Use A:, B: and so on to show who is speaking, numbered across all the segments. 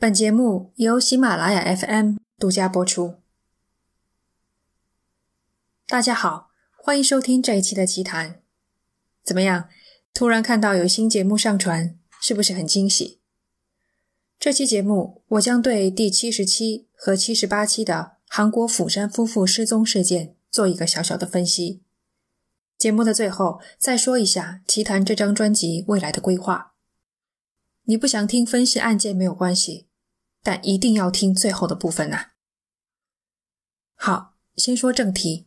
A: 本节目由喜马拉雅 FM 独家播出。大家好，欢迎收听这一期的奇谈。怎么样？突然看到有新节目上传，是不是很惊喜？这期节目我将对第七十七和七十八期的韩国釜山夫妇失踪事件做一个小小的分析。节目的最后再说一下奇谈这张专辑未来的规划。你不想听分析案件没有关系，但一定要听最后的部分呐。好，先说正题。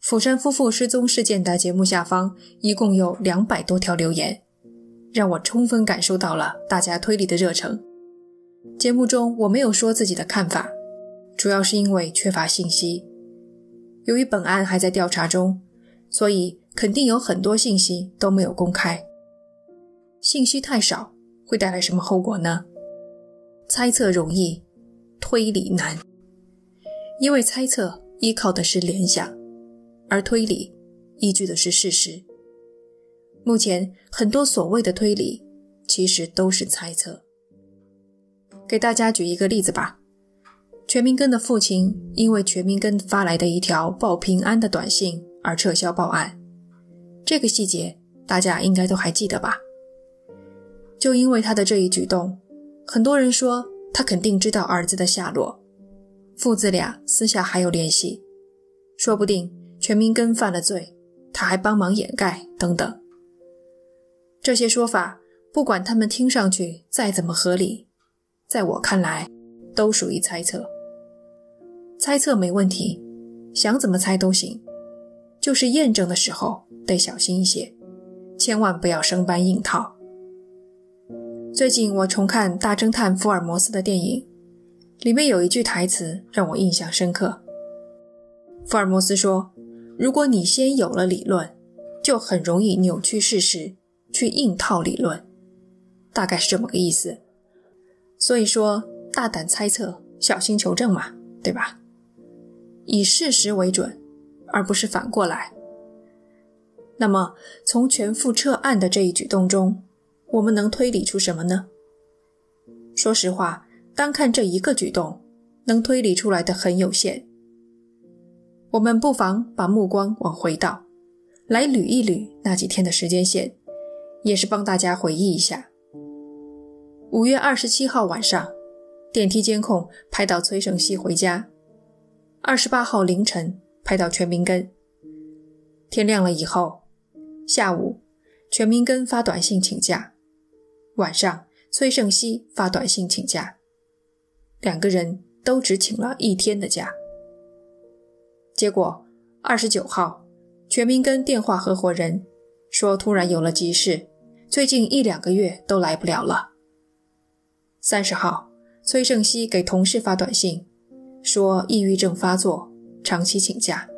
A: 釜山夫妇失踪事件的节目下方一共有两百多条留言，让我充分感受到了大家推理的热诚。节目中我没有说自己的看法，主要是因为缺乏信息。由于本案还在调查中，所以肯定有很多信息都没有公开。信息太少。会带来什么后果呢？猜测容易，推理难。因为猜测依靠的是联想，而推理依据的是事实。目前很多所谓的推理，其实都是猜测。给大家举一个例子吧。全民根的父亲因为全民根发来的一条报平安的短信而撤销报案，这个细节大家应该都还记得吧？就因为他的这一举动，很多人说他肯定知道儿子的下落，父子俩私下还有联系，说不定全民根犯了罪，他还帮忙掩盖等等。这些说法，不管他们听上去再怎么合理，在我看来都属于猜测。猜测没问题，想怎么猜都行，就是验证的时候得小心一些，千万不要生搬硬套。最近我重看《大侦探福尔摩斯》的电影，里面有一句台词让我印象深刻。福尔摩斯说：“如果你先有了理论，就很容易扭曲事实，去硬套理论。”大概是这么个意思。所以说，大胆猜测，小心求证嘛，对吧？以事实为准，而不是反过来。那么，从全副撤案的这一举动中，我们能推理出什么呢？说实话，单看这一个举动，能推理出来的很有限。我们不妨把目光往回倒，来捋一捋那几天的时间线，也是帮大家回忆一下。五月二十七号晚上，电梯监控拍到崔胜熙回家；二十八号凌晨拍到全民根。天亮了以后，下午全民根发短信请假。晚上，崔胜熙发短信请假，两个人都只请了一天的假。结果，二十九号，全民根电话合伙人说突然有了急事，最近一两个月都来不了了。三十号，崔胜熙给同事发短信，说抑郁症发作，长期请假。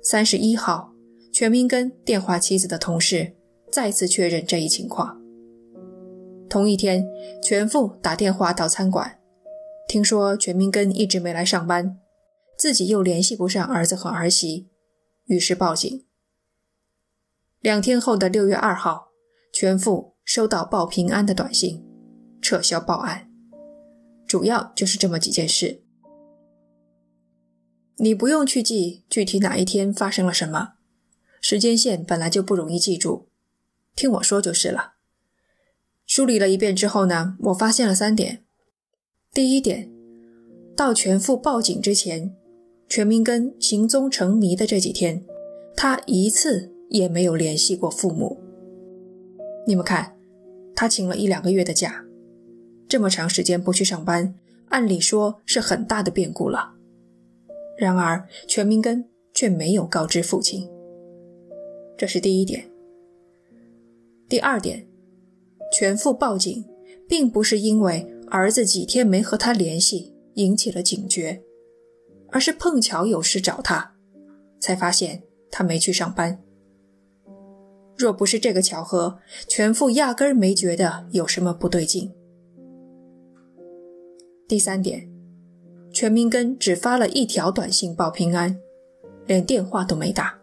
A: 三十一号，全民根电话妻子的同事再次确认这一情况。同一天，全父打电话到餐馆，听说全明根一直没来上班，自己又联系不上儿子和儿媳，于是报警。两天后的六月二号，全父收到报平安的短信，撤销报案。主要就是这么几件事。你不用去记具体哪一天发生了什么，时间线本来就不容易记住，听我说就是了。梳理了一遍之后呢，我发现了三点。第一点，到全父报警之前，全明根行踪成谜的这几天，他一次也没有联系过父母。你们看，他请了一两个月的假，这么长时间不去上班，按理说是很大的变故了。然而，全民根却没有告知父亲。这是第一点。第二点。全父报警，并不是因为儿子几天没和他联系引起了警觉，而是碰巧有事找他，才发现他没去上班。若不是这个巧合，全父压根没觉得有什么不对劲。第三点，全民根只发了一条短信报平安，连电话都没打。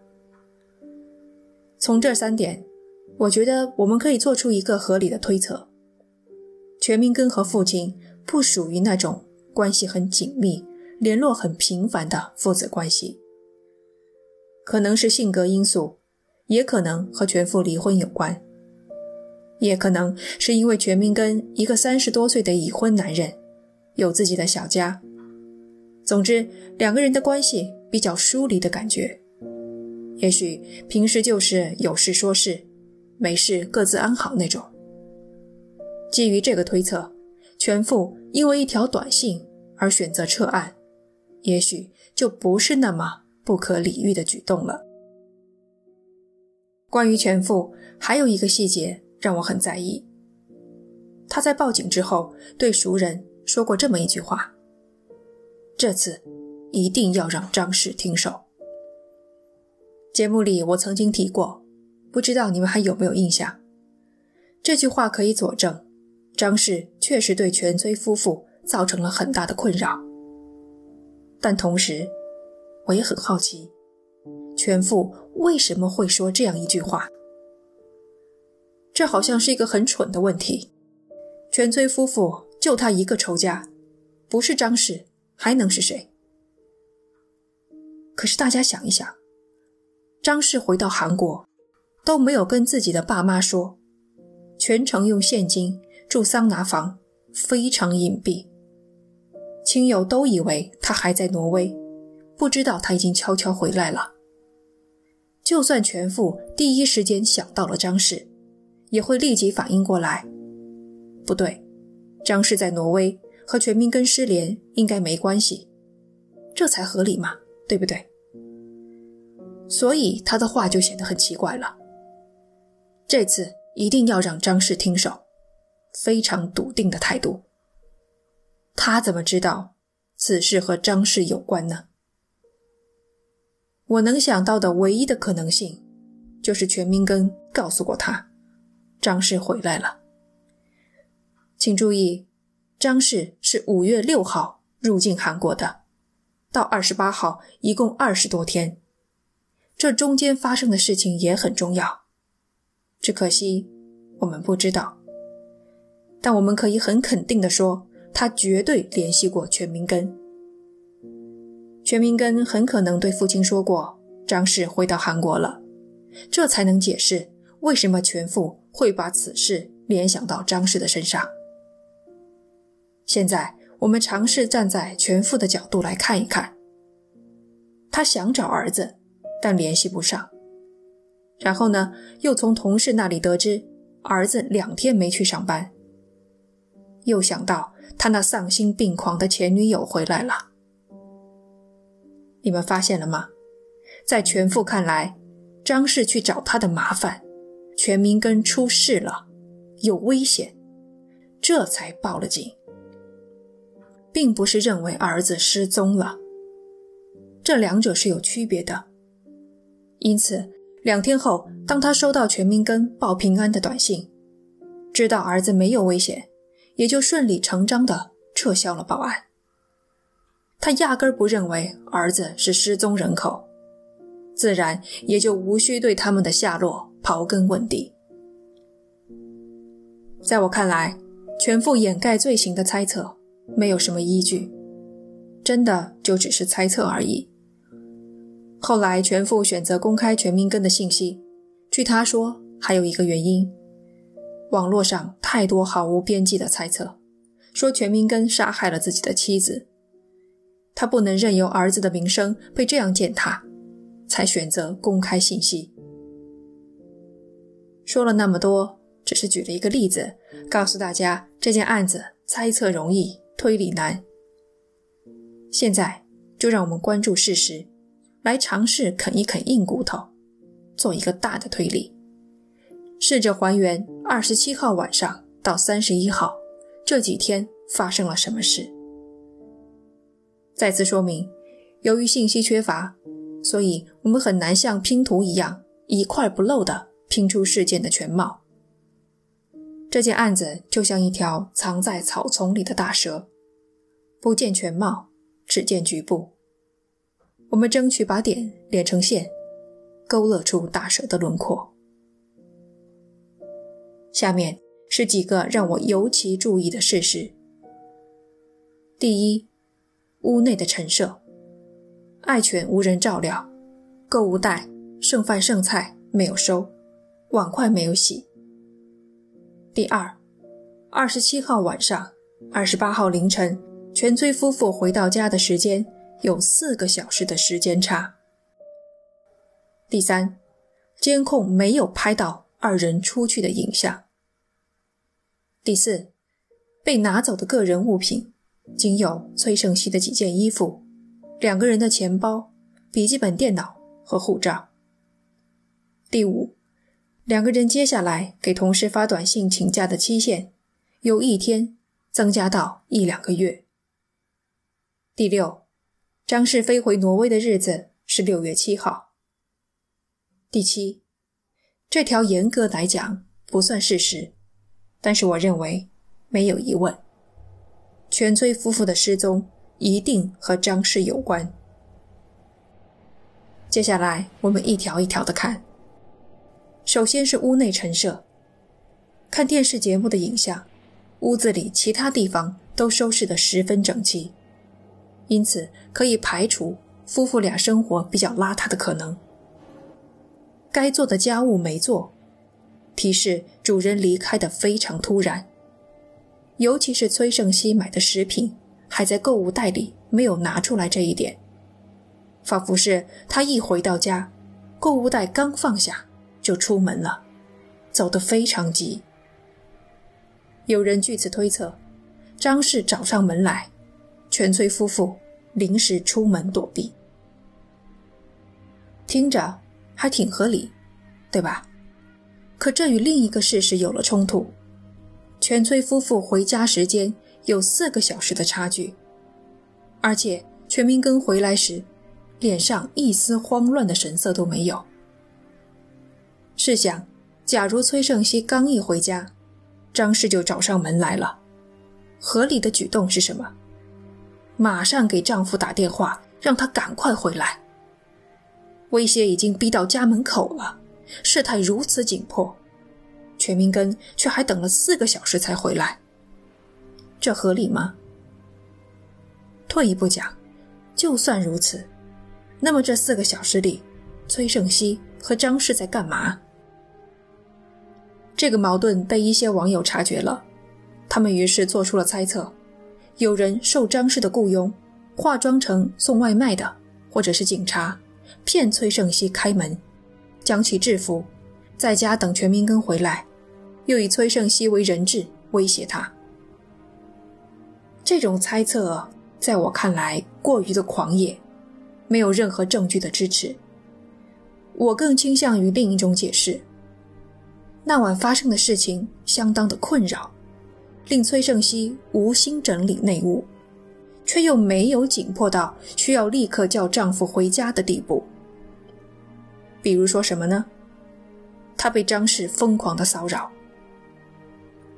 A: 从这三点。我觉得我们可以做出一个合理的推测：全明根和父亲不属于那种关系很紧密、联络很频繁的父子关系。可能是性格因素，也可能和全父离婚有关，也可能是因为全明根一个三十多岁的已婚男人，有自己的小家。总之，两个人的关系比较疏离的感觉。也许平时就是有事说事，没事各自安好那种。基于这个推测，全父因为一条短信而选择撤案，也许就不是那么不可理喻的举动了。关于全父，还有一个细节让我很在意。他在报警之后对熟人说过这么一句话：“这次一定要让张氏听手。”节目里我曾经提过，不知道你们还有没有印象？这句话可以佐证，张氏确实对全崔夫妇造成了很大的困扰。但同时，我也很好奇，全父为什么会说这样一句话？这好像是一个很蠢的问题。全崔夫妇就他一个仇家，不是张氏还能是谁？可是大家想一想。张氏回到韩国，都没有跟自己的爸妈说，全程用现金住桑拿房，非常隐蔽。亲友都以为他还在挪威，不知道他已经悄悄回来了。就算全父第一时间想到了张氏，也会立即反应过来，不对，张氏在挪威和全民根失联应该没关系，这才合理嘛，对不对？所以他的话就显得很奇怪了。这次一定要让张氏听手，非常笃定的态度。他怎么知道此事和张氏有关呢？我能想到的唯一的可能性，就是全明根告诉过他，张氏回来了。请注意，张氏是五月六号入境韩国的，到二十八号一共二十多天。这中间发生的事情也很重要，只可惜我们不知道。但我们可以很肯定的说，他绝对联系过全明根。全明根很可能对父亲说过张氏回到韩国了，这才能解释为什么全父会把此事联想到张氏的身上。现在我们尝试站在全父的角度来看一看，他想找儿子。但联系不上，然后呢，又从同事那里得知儿子两天没去上班。又想到他那丧心病狂的前女友回来了。你们发现了吗？在全父看来，张氏去找他的麻烦，全明根出事了，有危险，这才报了警，并不是认为儿子失踪了。这两者是有区别的。因此，两天后，当他收到全明根报平安的短信，知道儿子没有危险，也就顺理成章地撤销了报案。他压根不认为儿子是失踪人口，自然也就无需对他们的下落刨根问底。在我看来，全副掩盖罪行的猜测没有什么依据，真的就只是猜测而已。后来，全父选择公开全明根的信息。据他说，还有一个原因：网络上太多毫无边际的猜测，说全明根杀害了自己的妻子，他不能任由儿子的名声被这样践踏，才选择公开信息。说了那么多，只是举了一个例子，告诉大家这件案子猜测容易，推理难。现在就让我们关注事实。来尝试啃一啃硬骨头，做一个大的推理，试着还原二十七号晚上到三十一号这几天发生了什么事。再次说明，由于信息缺乏，所以我们很难像拼图一样一块不漏的拼出事件的全貌。这件案子就像一条藏在草丛里的大蛇，不见全貌，只见局部。我们争取把点连成线，勾勒出大蛇的轮廓。下面是几个让我尤其注意的事实。第一，屋内的陈设，爱犬无人照料，购物袋、剩饭剩菜没有收，碗筷没有洗。第二，二十七号晚上，二十八号凌晨，全崔夫妇回到家的时间有四个小时的时间差。第三，监控没有拍到二人出去的影像。第四，被拿走的个人物品，仅有崔胜熙的几件衣服、两个人的钱包、笔记本电脑和护照。第五，两个人接下来给同事发短信请假的期限，由一天增加到一两个月。第六，张氏飞回挪威的日子是六月七号。第七，这条严格来讲不算事实，但是我认为没有疑问，全崔夫妇的失踪一定和张氏有关。接下来我们一条一条的看。首先是屋内陈设，看电视节目的影像，屋子里其他地方都收拾得十分整齐，因此可以排除夫妇俩生活比较邋遢的可能。该做的家务没做，提示主人离开的非常突然。尤其是崔胜熙买的食品还在购物袋里没有拿出来这一点，仿佛是他一回到家，购物袋刚放下就出门了，走得非常急。有人据此推测，张氏找上门来，全崔夫妇临时出门躲避。听着。还挺合理，对吧？可这与另一个事实有了冲突：全崔夫妇回家时间有四个小时的差距，而且全明根回来时脸上一丝慌乱的神色都没有。试想，假如崔胜熙刚一回家，张氏就找上门来了，合理的举动是什么？马上给丈夫打电话，让他赶快回来。威胁已经逼到家门口了，事态如此紧迫，全明根却还等了四个小时才回来，这合理吗？退一步讲，就算如此，那么这四个小时里，崔胜熙和张氏在干嘛？这个矛盾被一些网友察觉了，他们于是做出了猜测：有人受张氏的雇佣，化妆成送外卖的，或者是警察。骗崔胜熙开门，将其制服，在家等全明根回来，又以崔胜熙为人质威胁他。这种猜测在我看来过于的狂野，没有任何证据的支持。我更倾向于另一种解释：那晚发生的事情相当的困扰，令崔胜熙无心整理内务，却又没有紧迫到需要立刻叫丈夫回家的地步。比如说什么呢？他被张氏疯狂的骚扰。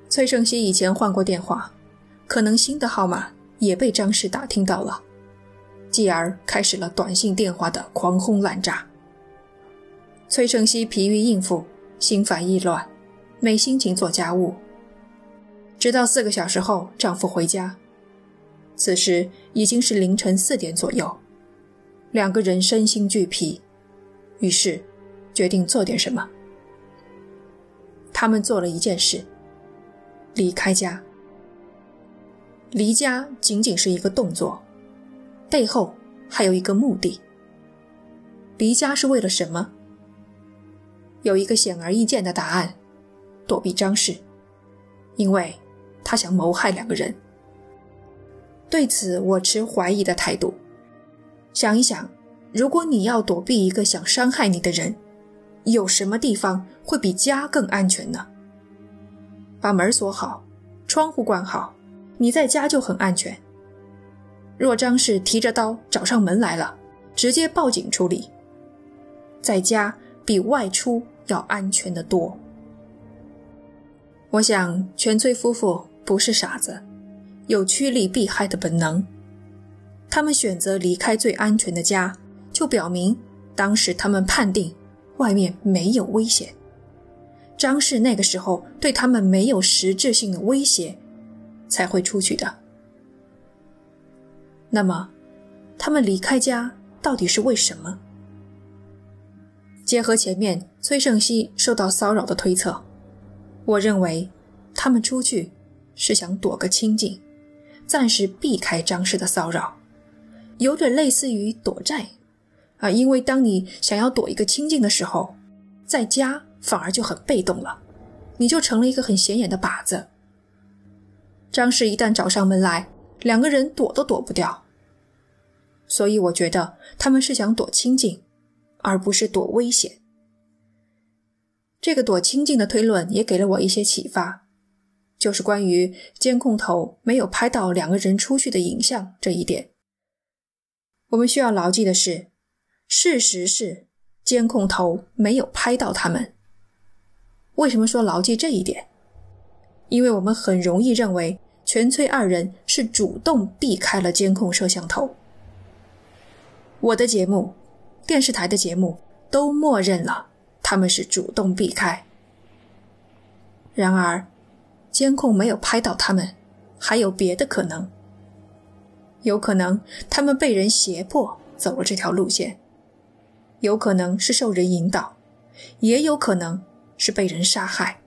A: 崔胜熙以前换过电话，可能新的号码也被张氏打听到了，继而开始了短信、电话的狂轰滥炸。崔胜熙疲于应付，心烦意乱，没心情做家务。直到四个小时后，丈夫回家，此时已经是凌晨四点左右，两个人身心俱疲。于是，决定做点什么。他们做了一件事：离开家。离家仅仅是一个动作，背后还有一个目的。离家是为了什么？有一个显而易见的答案：躲避张氏，因为他想谋害两个人。对此，我持怀疑的态度。想一想。如果你要躲避一个想伤害你的人，有什么地方会比家更安全呢？把门锁好，窗户关好，你在家就很安全。若张氏提着刀找上门来了，直接报警处理，在家比外出要安全得多。我想全崔夫妇不是傻子，有趋利避害的本能，他们选择离开最安全的家。就表明，当时他们判定外面没有危险，张氏那个时候对他们没有实质性的威胁，才会出去的。那么，他们离开家到底是为什么？结合前面崔胜熙受到骚扰的推测，我认为他们出去是想躲个清静，暂时避开张氏的骚扰，有点类似于躲债啊。因为当你想要躲一个清静的时候，在家反而就很被动了，你就成了一个很显眼的靶子。张氏一旦找上门来，两个人躲都躲不掉。所以我觉得他们是想躲清静，而不是躲危险。这个躲清静的推论也给了我一些启发，就是关于监控头没有拍到两个人出去的影像这一点。我们需要牢记的是，事实是监控头没有拍到他们。为什么说牢记这一点？因为我们很容易认为全崔二人是主动避开了监控摄像头。我的节目，电视台的节目都默认了他们是主动避开。然而，监控没有拍到他们，还有别的可能。有可能他们被人胁迫走了这条路线，有可能是受人引导，也有可能是被人杀害，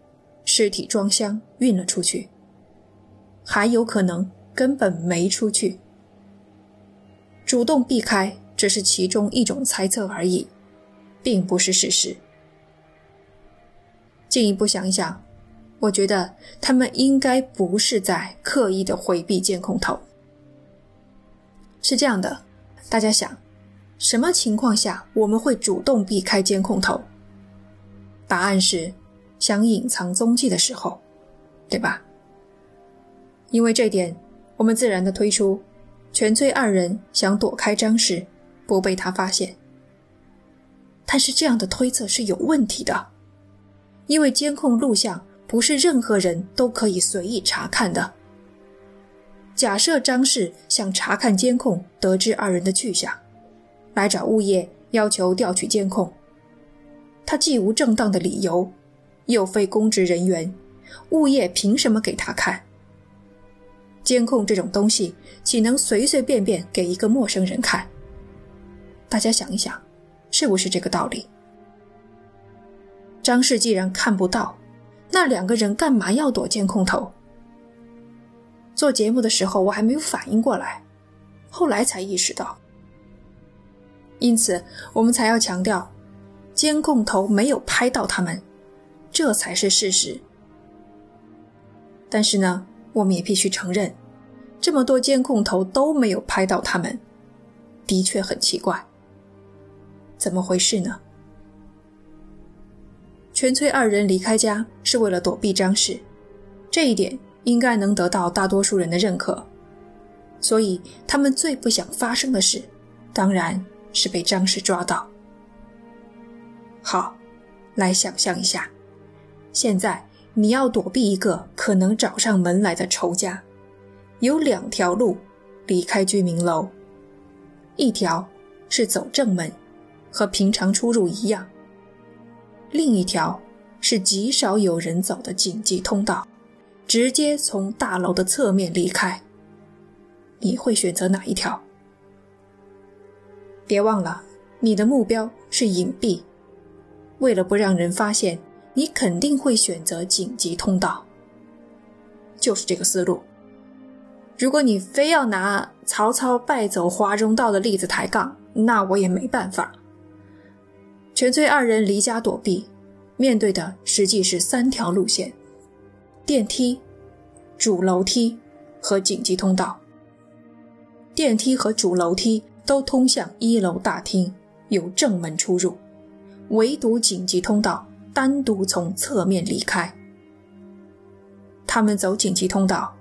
A: 尸体装箱运了出去，还有可能根本没出去，主动避开。只是其中一种猜测而已，并不是事实。进一步想一想，我觉得他们应该不是在刻意的回避监控头。是这样的，大家想，什么情况下我们会主动避开监控头？答案是想隐藏踪迹的时候，对吧？因为这点，我们自然的推出，全崔二人想躲开张氏。不被他发现，但是这样的推测是有问题的，因为监控录像不是任何人都可以随意查看的。假设张氏想查看监控，得知二人的去向，来找物业要求调取监控，他既无正当的理由，又非公职人员，物业凭什么给他看？监控这种东西，岂能随随便便给一个陌生人看？大家想一想，是不是这个道理？张氏既然看不到，那两个人干嘛要躲监控头？做节目的时候我还没有反应过来，后来才意识到。因此，我们才要强调，监控头没有拍到他们，这才是事实。但是呢，我们也必须承认，这么多监控头都没有拍到他们，的确很奇怪。怎么回事呢？全崔二人离开家是为了躲避张氏，这一点应该能得到大多数人的认可。所以他们最不想发生的事，当然是被张氏抓到。好，来想象一下，现在你要躲避一个可能找上门来的仇家，有两条路离开居民楼，一条是走正门。和平常出入一样。另一条是极少有人走的紧急通道，直接从大楼的侧面离开。你会选择哪一条？别忘了，你的目标是隐蔽。为了不让人发现，你肯定会选择紧急通道。就是这个思路。如果你非要拿曹操败走华容道的例子抬杠，那我也没办法。全崔二人离家躲避，面对的实际是三条路线：电梯、主楼梯和紧急通道。电梯和主楼梯都通向一楼大厅，有正门出入，唯独紧急通道单独从侧面离开。他们走紧急通道，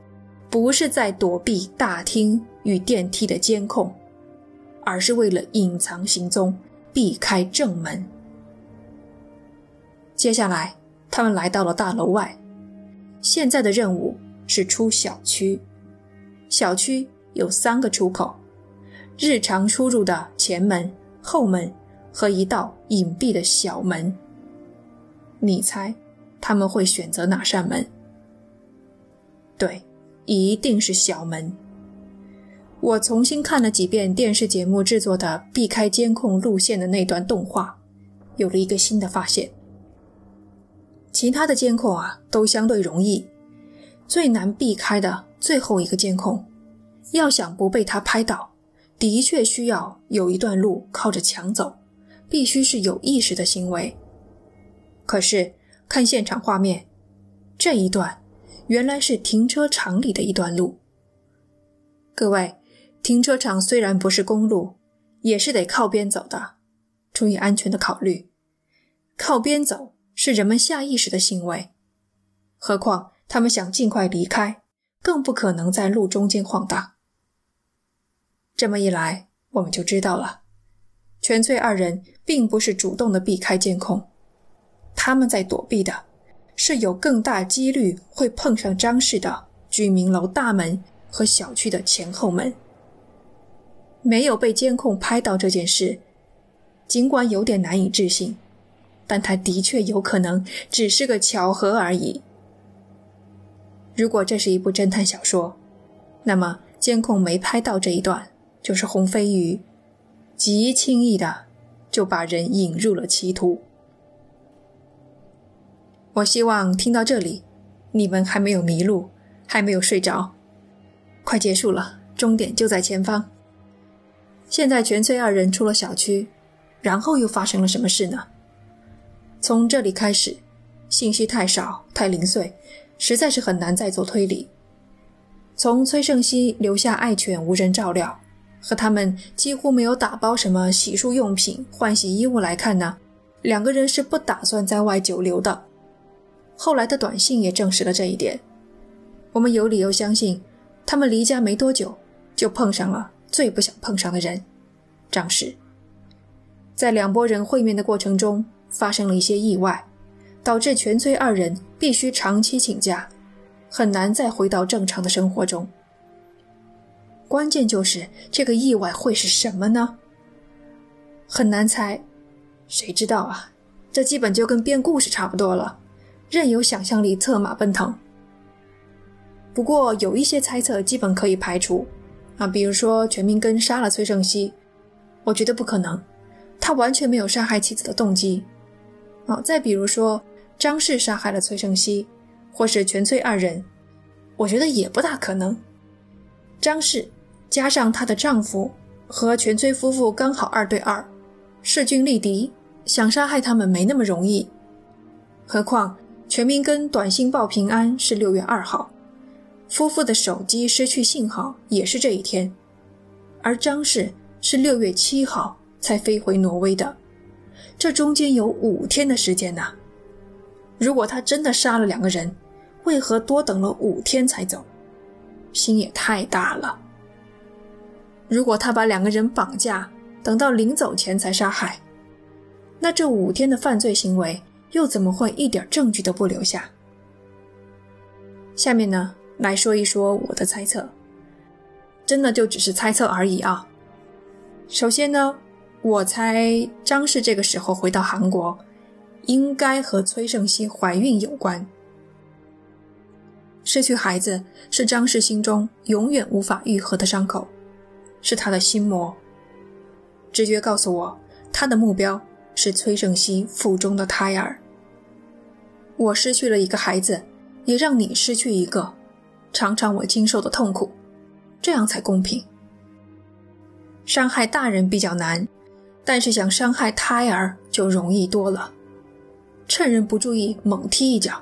A: 不是在躲避大厅与电梯的监控，而是为了隐藏行踪。避开正门。接下来，他们来到了大楼外。现在的任务是出小区。小区有三个出口：日常出入的前门、后门和一道隐蔽的小门。你猜，他们会选择哪扇门？对，一定是小门。我重新看了几遍电视节目制作的避开监控路线的那段动画，有了一个新的发现。其他的监控啊，都相对容易，最难避开的最后一个监控，要想不被他拍到，的确需要有一段路靠着墙走，必须是有意识的行为。可是看现场画面，这一段原来是停车场里的一段路。各位，停车场虽然不是公路，也是得靠边走的，出于安全的考虑，靠边走。是人们下意识的行为，何况他们想尽快离开，更不可能在路中间晃荡。这么一来，我们就知道了，全翠二人并不是主动的避开监控，他们在躲避的是有更大几率会碰上张氏的居民楼大门和小区的前后门。没有被监控拍到这件事，尽管有点难以置信。但它的确有可能只是个巧合而已。如果这是一部侦探小说，那么监控没拍到这一段，就是红飞鱼极轻易的就把人引入了歧途。我希望听到这里，你们还没有迷路，还没有睡着。快结束了，终点就在前方。现在全崔二人出了小区，然后又发生了什么事呢？从这里开始，信息太少太零碎，实在是很难再做推理。从崔胜熙留下爱犬无人照料，和他们几乎没有打包什么洗漱用品、换洗衣物来看呢，两个人是不打算在外久留的。后来的短信也证实了这一点。我们有理由相信，他们离家没多久，就碰上了最不想碰上的人——张氏。在两拨人会面的过程中。发生了一些意外，导致全崔二人必须长期请假，很难再回到正常的生活中。关键就是这个意外会是什么呢？很难猜，谁知道啊？这基本就跟编故事差不多了，任由想象力策马奔腾。不过有一些猜测基本可以排除，啊，比如说全民根杀了崔胜熙，我觉得不可能，他完全没有杀害妻子的动机。啊，再比如说张氏杀害了崔胜熙，或是全崔二人，我觉得也不大可能。张氏加上她的丈夫和全崔夫妇刚好二对二，势均力敌，想杀害他们没那么容易。何况全民根短信报平安是六月二号，夫妇的手机失去信号也是这一天，而张氏是六月七号才飞回挪威的。这中间有五天的时间呐！如果他真的杀了两个人，为何多等了五天才走？心也太大了。如果他把两个人绑架，等到临走前才杀害，那这五天的犯罪行为又怎么会一点证据都不留下？下面呢，来说一说我的猜测，真的就只是猜测而已啊。首先呢。我猜张氏这个时候回到韩国，应该和崔胜熙怀孕有关。失去孩子是张氏心中永远无法愈合的伤口，是他的心魔。直觉告诉我，他的目标是崔胜熙腹中的胎儿。我失去了一个孩子，也让你失去一个，尝尝我经受的痛苦，这样才公平。伤害大人比较难。但是想伤害胎儿就容易多了，趁人不注意猛踢一脚，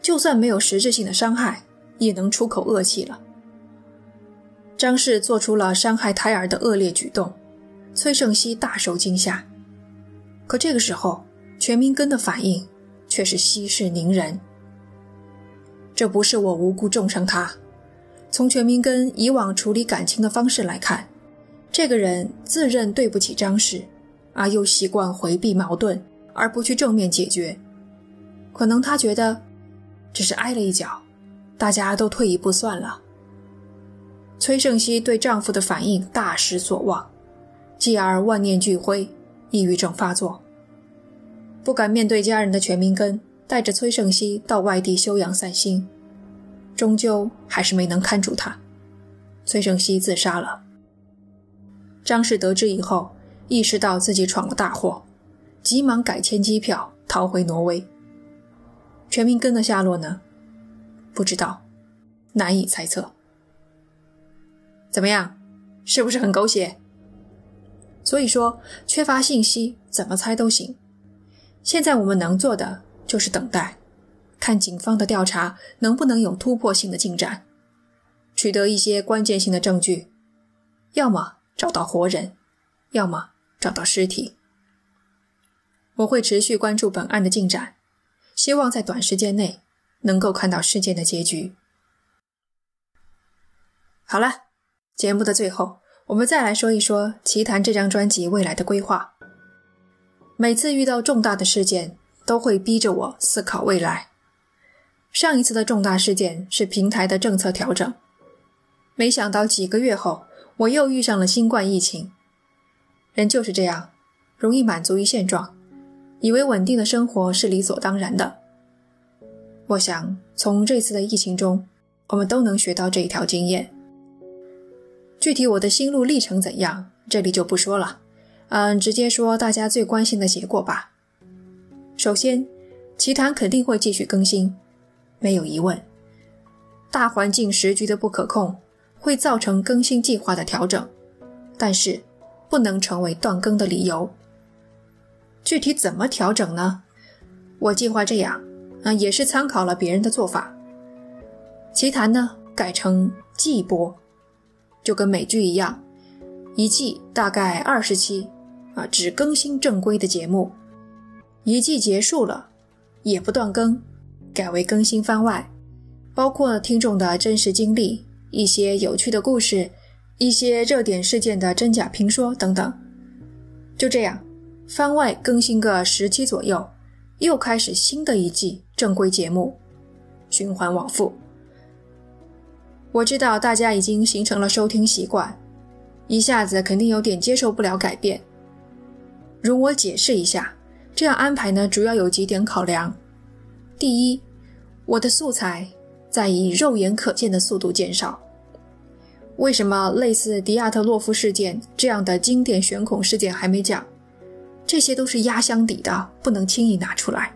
A: 就算没有实质性的伤害，也能出口恶气了。张氏做出了伤害胎儿的恶劣举动，崔胜熙大受惊吓。可这个时候，全民根的反应却是息事宁人。这不是我无辜重伤他，从全民根以往处理感情的方式来看。这个人自认对不起张氏，而又习惯回避矛盾，而不去正面解决。可能他觉得，只是挨了一脚，大家都退一步算了。崔胜熙对丈夫的反应大失所望，继而万念俱灰，抑郁症发作。不敢面对家人的全民根，带着崔胜熙到外地休养散心，终究还是没能看住他，崔胜熙自杀了。张氏得知以后，意识到自己闯了大祸，急忙改签机票逃回挪威。全民根的下落呢？不知道，难以猜测。怎么样，是不是很狗血？所以说，缺乏信息，怎么猜都行。现在我们能做的就是等待，看警方的调查能不能有突破性的进展，取得一些关键性的证据，要么找到活人，要么找到尸体。我会持续关注本案的进展，希望在短时间内能够看到事件的结局。好了，节目的最后。我们再来说一说《奇谈》这张专辑未来的规划。每次遇到重大的事件，都会逼着我思考未来。上一次的重大事件是平台的政策调整，没想到几个月后，我又遇上了新冠疫情。人就是这样，容易满足于现状，以为稳定的生活是理所当然的。我想，从这次的疫情中，我们都能学到这一条经验。具体我的心路历程怎样，这里就不说了，嗯，直接说大家最关心的结果吧。首先，奇谈肯定会继续更新，没有疑问。大环境时局的不可控会造成更新计划的调整，但是不能成为断更的理由。具体怎么调整呢？我计划这样，啊，也是参考了别人的做法。奇谈呢，改成季播。就跟美剧一样，一季大概二十期，啊，只更新正规的节目。一季结束了，也不断更，改为更新番外，包括听众的真实经历、一些有趣的故事、一些热点事件的真假评说等等。就这样，番外更新个十期左右，又开始新的一季正规节目，循环往复。我知道大家已经形成了收听习惯，一下子肯定有点接受不了改变。容我解释一下，这样安排呢，主要有几点考量：第一，我的素材在以肉眼可见的速度减少。为什么类似迪亚特洛夫事件这样的经典悬恐事件还没讲？这些都是压箱底的，不能轻易拿出来。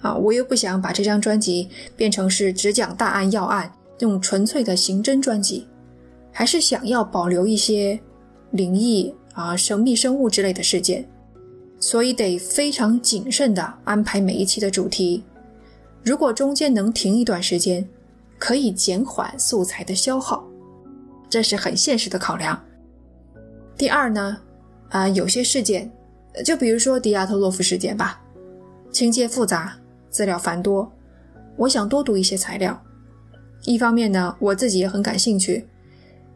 A: 啊，我又不想把这张专辑变成是只讲大案要案。用纯粹的刑侦专辑，还是想要保留一些灵异啊、神秘生物之类的事件，所以得非常谨慎地安排每一期的主题。如果中间能停一段时间，可以减缓素材的消耗，这是很现实的考量。第二呢，啊，有些事件，就比如说迪亚特洛夫事件吧，情节复杂，资料繁多，我想多读一些材料。一方面呢，我自己也很感兴趣；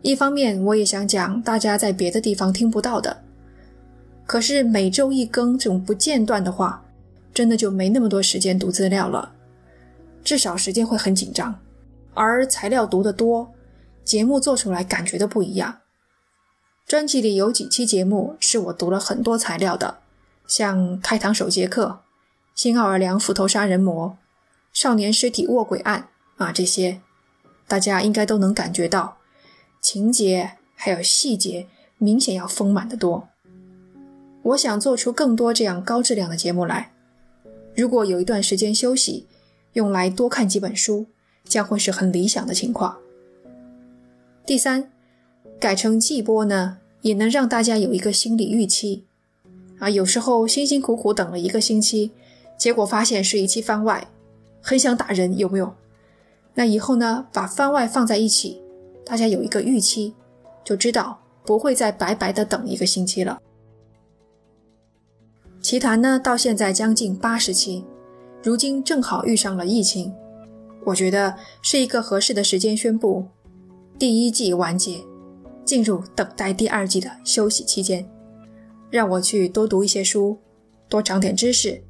A: 一方面，我也想讲大家在别的地方听不到的。可是每周一更这种不间断的话，真的就没那么多时间读资料了，至少时间会很紧张。而材料读得多，节目做出来感觉都不一样。专辑里有几期节目是我读了很多材料的，像《开膛手杰克》《新奥尔良斧头杀人魔》《少年尸体卧轨案》啊这些。大家应该都能感觉到，情节还有细节明显要丰满的多。我想做出更多这样高质量的节目来。如果有一段时间休息，用来多看几本书，将会是很理想的情况。第三，改成季播呢，也能让大家有一个心理预期。啊，有时候辛辛苦苦等了一个星期，结果发现是一期番外，很想打人，有没有？那以后呢？把番外放在一起，大家有一个预期，就知道不会再白白的等一个星期了。奇谈呢，到现在将近八十期，如今正好遇上了疫情，我觉得是一个合适的时间宣布第一季完结，进入等待第二季的休息期间，让我去多读一些书，多长点知识，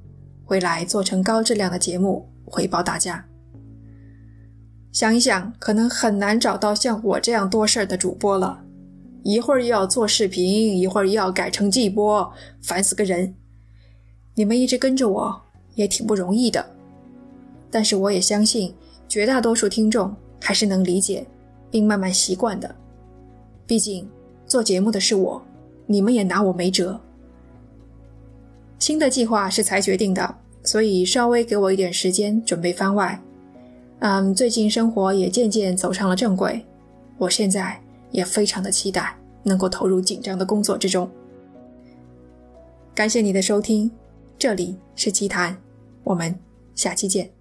A: 回来做成高质量的节目回报大家。想一想，可能很难找到像我这样多事儿的主播了。一会儿又要做视频，一会儿又要改成季播，烦死个人。你们一直跟着我，也挺不容易的。但是我也相信绝大多数听众还是能理解并慢慢习惯的。毕竟做节目的是我，你们也拿我没辙。新的计划是才决定的，所以稍微给我一点时间准备番外。嗯，最近生活也渐渐走上了正轨，我现在也非常的期待能够投入紧张的工作之中。感谢你的收听，这里是奇谈，我们下期见。